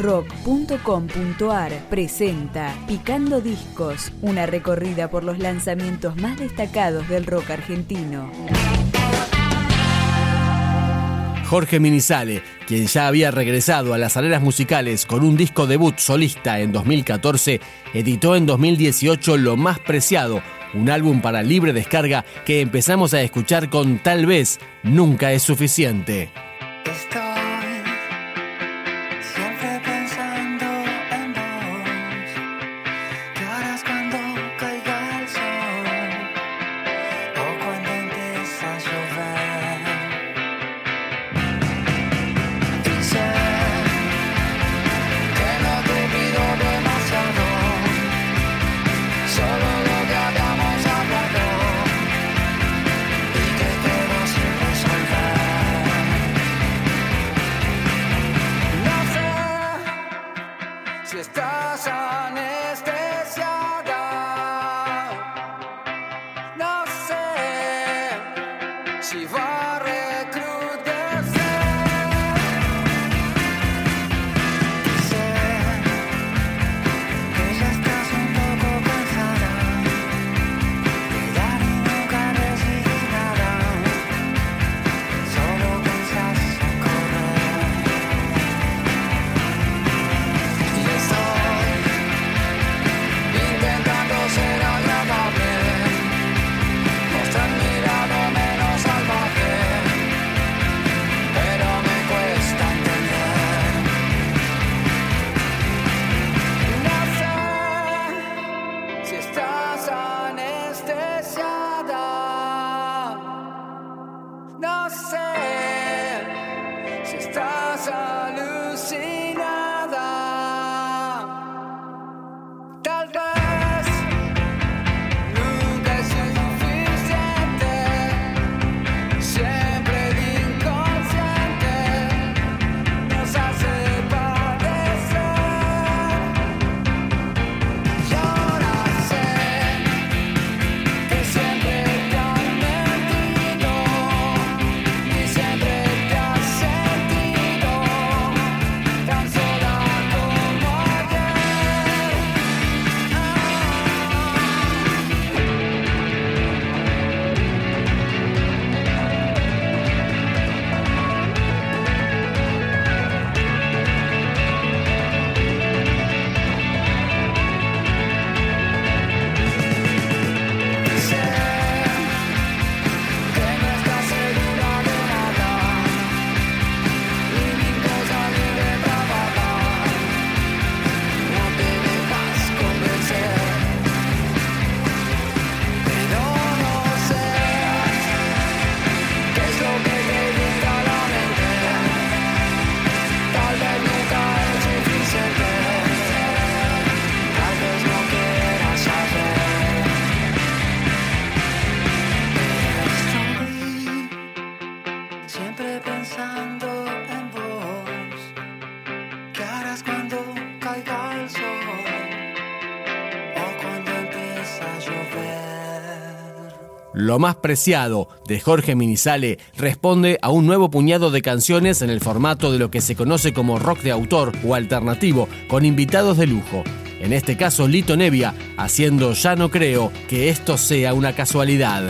rock.com.ar presenta Picando Discos, una recorrida por los lanzamientos más destacados del rock argentino. Jorge Minizale, quien ya había regresado a las aleras musicales con un disco debut solista en 2014, editó en 2018 Lo Más Preciado, un álbum para libre descarga que empezamos a escuchar con Tal vez Nunca es suficiente. yourself. Lo más preciado de Jorge Minizale responde a un nuevo puñado de canciones en el formato de lo que se conoce como rock de autor o alternativo, con invitados de lujo. En este caso, Lito Nevia, haciendo Ya no creo que esto sea una casualidad.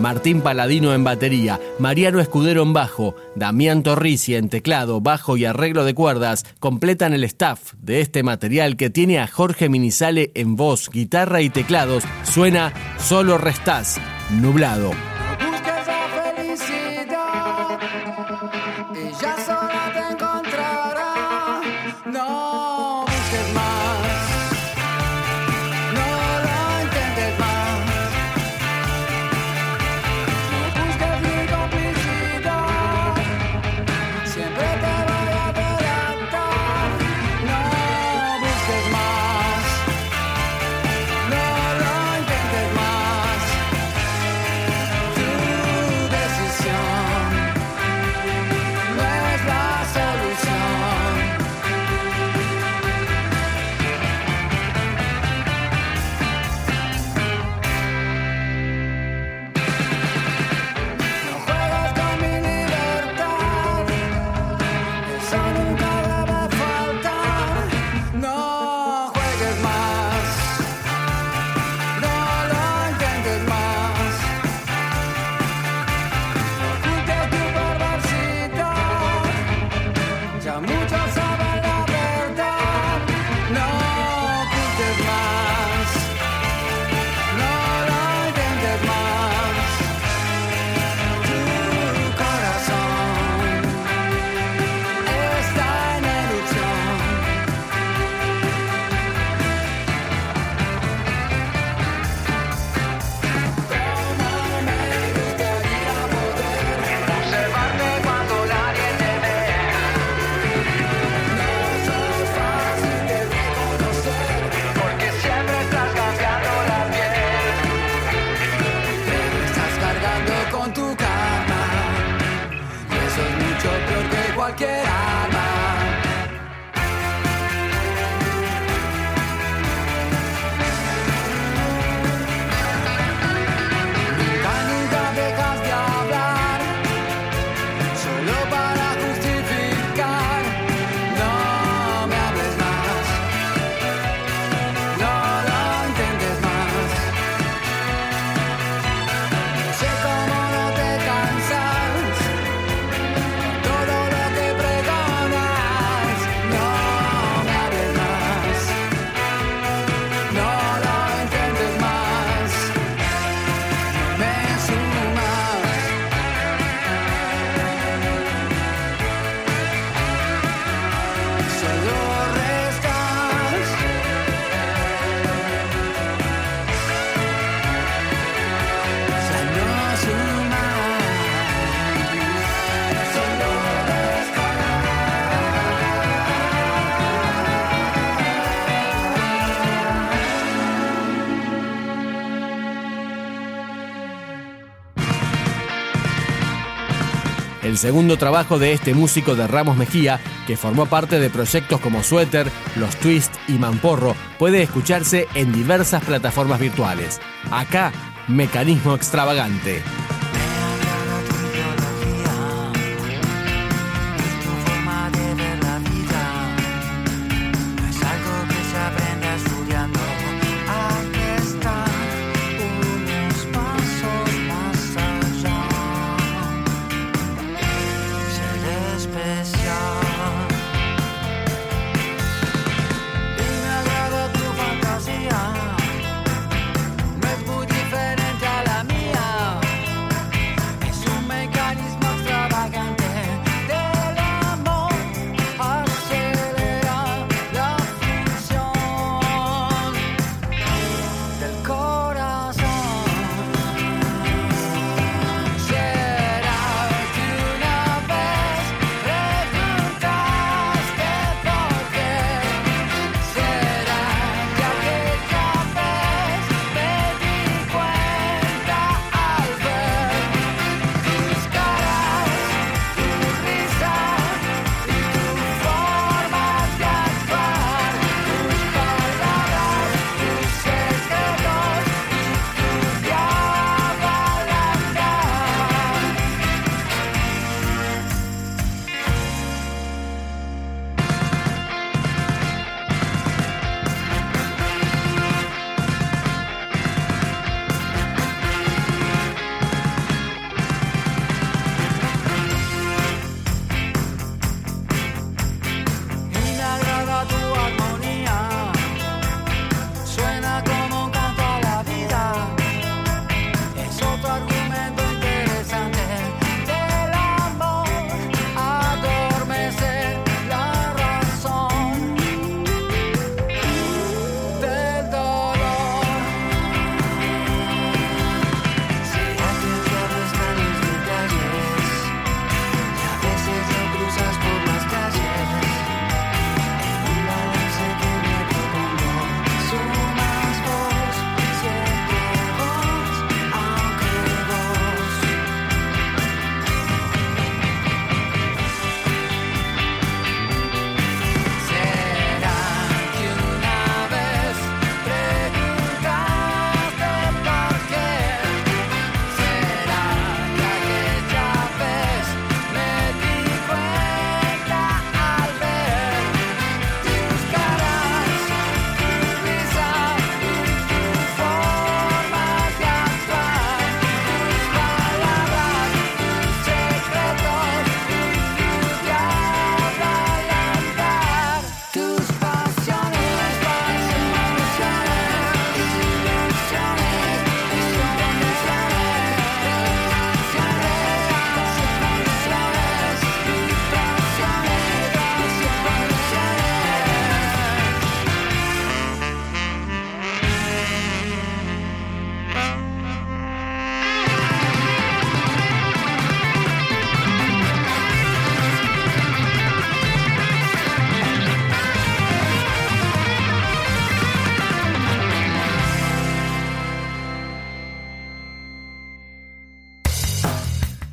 Martín Paladino en batería, Mariano Escudero en bajo, Damián Torrisi en teclado, bajo y arreglo de cuerdas completan el staff de este material que tiene a Jorge Minizale en voz, guitarra y teclados. Suena Solo Restás, nublado. El segundo trabajo de este músico de Ramos Mejía, que formó parte de proyectos como Suéter, Los Twist y Mamporro, puede escucharse en diversas plataformas virtuales. Acá, Mecanismo Extravagante.